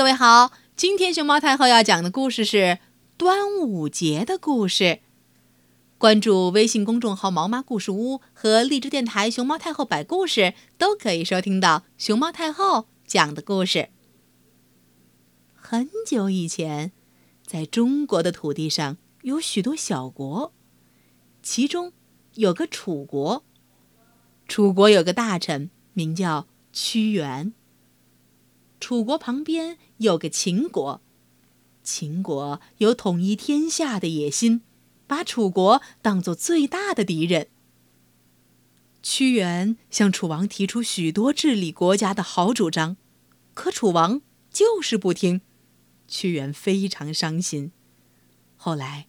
各位好，今天熊猫太后要讲的故事是端午节的故事。关注微信公众号“毛妈故事屋”和荔枝电台“熊猫太后摆故事”，都可以收听到熊猫太后讲的故事。很久以前，在中国的土地上有许多小国，其中有个楚国。楚国有个大臣，名叫屈原。楚国旁边有个秦国，秦国有统一天下的野心，把楚国当作最大的敌人。屈原向楚王提出许多治理国家的好主张，可楚王就是不听，屈原非常伤心。后来，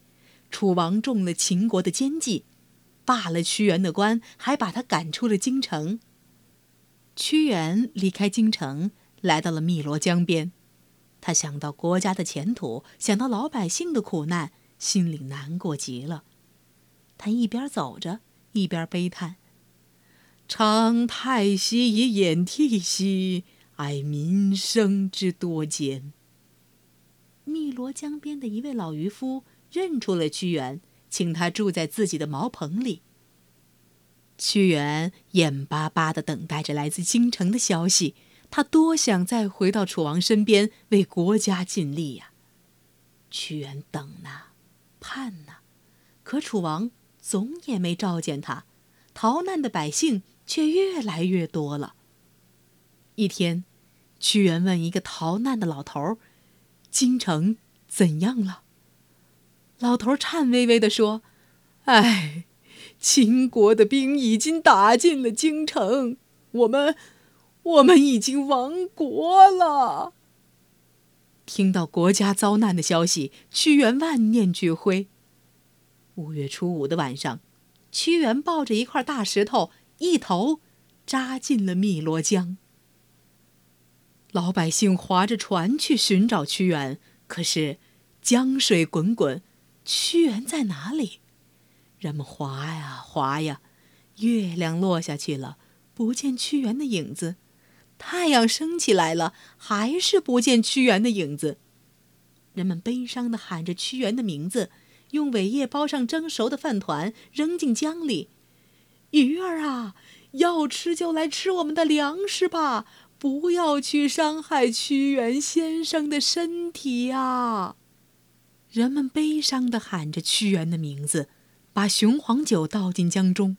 楚王中了秦国的奸计，罢了屈原的官，还把他赶出了京城。屈原离开京城。来到了汨罗江边，他想到国家的前途，想到老百姓的苦难，心里难过极了。他一边走着，一边悲叹：“长太息以掩涕兮，哀民生之多艰。”汨罗江边的一位老渔夫认出了屈原，请他住在自己的茅棚里。屈原眼巴巴地等待着来自京城的消息。他多想再回到楚王身边，为国家尽力呀！屈原等呐，盼呐，可楚王总也没召见他，逃难的百姓却越来越多了。一天，屈原问一个逃难的老头：“京城怎样了？”老头颤巍巍地说：“哎，秦国的兵已经打进了京城，我们……”我们已经亡国了。听到国家遭难的消息，屈原万念俱灰。五月初五的晚上，屈原抱着一块大石头，一头扎进了汨罗江。老百姓划着船去寻找屈原，可是江水滚滚，屈原在哪里？人们划呀划呀，月亮落下去了，不见屈原的影子。太阳升起来了，还是不见屈原的影子。人们悲伤地喊着屈原的名字，用苇叶包上蒸熟的饭团扔进江里。鱼儿啊，要吃就来吃我们的粮食吧，不要去伤害屈原先生的身体呀！人们悲伤地喊着屈原的名字，把雄黄酒倒进江中。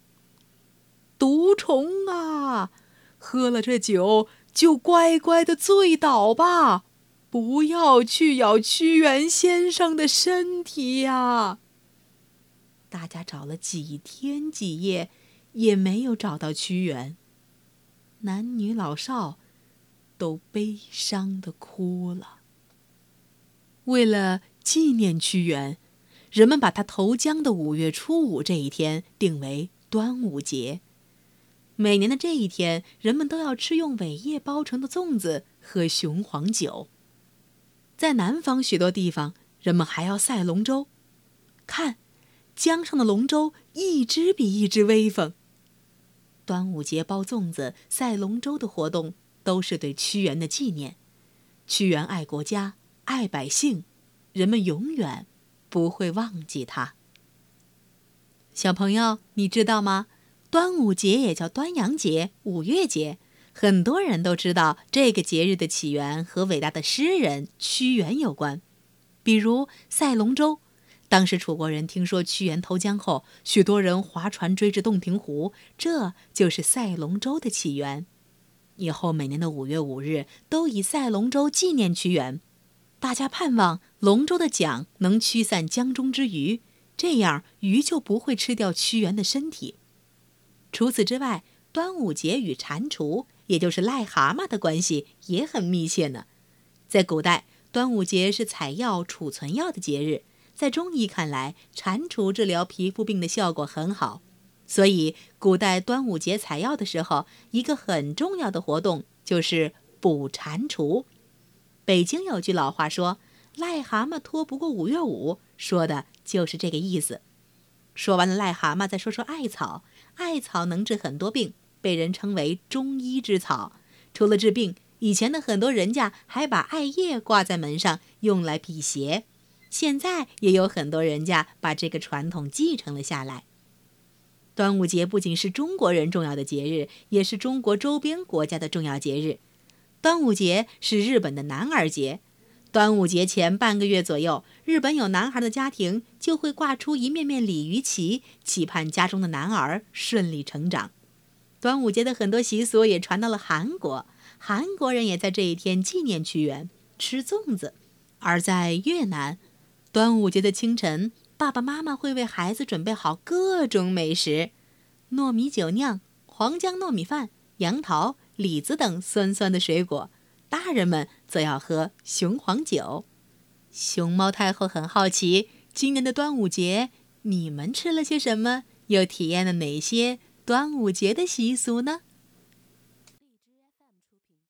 毒虫啊！喝了这酒，就乖乖的醉倒吧，不要去咬屈原先生的身体呀！大家找了几天几夜，也没有找到屈原。男女老少都悲伤的哭了。为了纪念屈原，人们把他投江的五月初五这一天定为端午节。每年的这一天，人们都要吃用苇叶包成的粽子，喝雄黄酒。在南方许多地方，人们还要赛龙舟。看，江上的龙舟一只比一只威风。端午节包粽子、赛龙舟的活动，都是对屈原的纪念。屈原爱国家、爱百姓，人们永远不会忘记他。小朋友，你知道吗？端午节也叫端阳节、五月节，很多人都知道这个节日的起源和伟大的诗人屈原有关。比如赛龙舟，当时楚国人听说屈原投江后，许多人划船追至洞庭湖，这就是赛龙舟的起源。以后每年的五月五日都以赛龙舟纪念屈原，大家盼望龙舟的桨能驱散江中之鱼，这样鱼就不会吃掉屈原的身体。除此之外，端午节与蟾蜍，也就是癞蛤蟆的关系也很密切呢。在古代，端午节是采药、储存药的节日。在中医看来，蟾蜍治疗皮肤病的效果很好，所以古代端午节采药的时候，一个很重要的活动就是捕蟾蜍。北京有句老话说：“癞蛤蟆拖不过五月五”，说的就是这个意思。说完了癞蛤蟆，再说说艾草。艾草能治很多病，被人称为中医之草。除了治病，以前的很多人家还把艾叶挂在门上，用来辟邪。现在也有很多人家把这个传统继承了下来。端午节不仅是中国人重要的节日，也是中国周边国家的重要节日。端午节是日本的男儿节。端午节前半个月左右，日本有男孩的家庭就会挂出一面面鲤鱼旗，期盼家中的男儿顺利成长。端午节的很多习俗也传到了韩国，韩国人也在这一天纪念屈原，吃粽子。而在越南，端午节的清晨，爸爸妈妈会为孩子准备好各种美食：糯米酒酿、黄姜糯米饭、杨桃、李子等酸酸的水果。大人们则要喝雄黄酒。熊猫太后很好奇，今年的端午节你们吃了些什么？又体验了哪些端午节的习俗呢？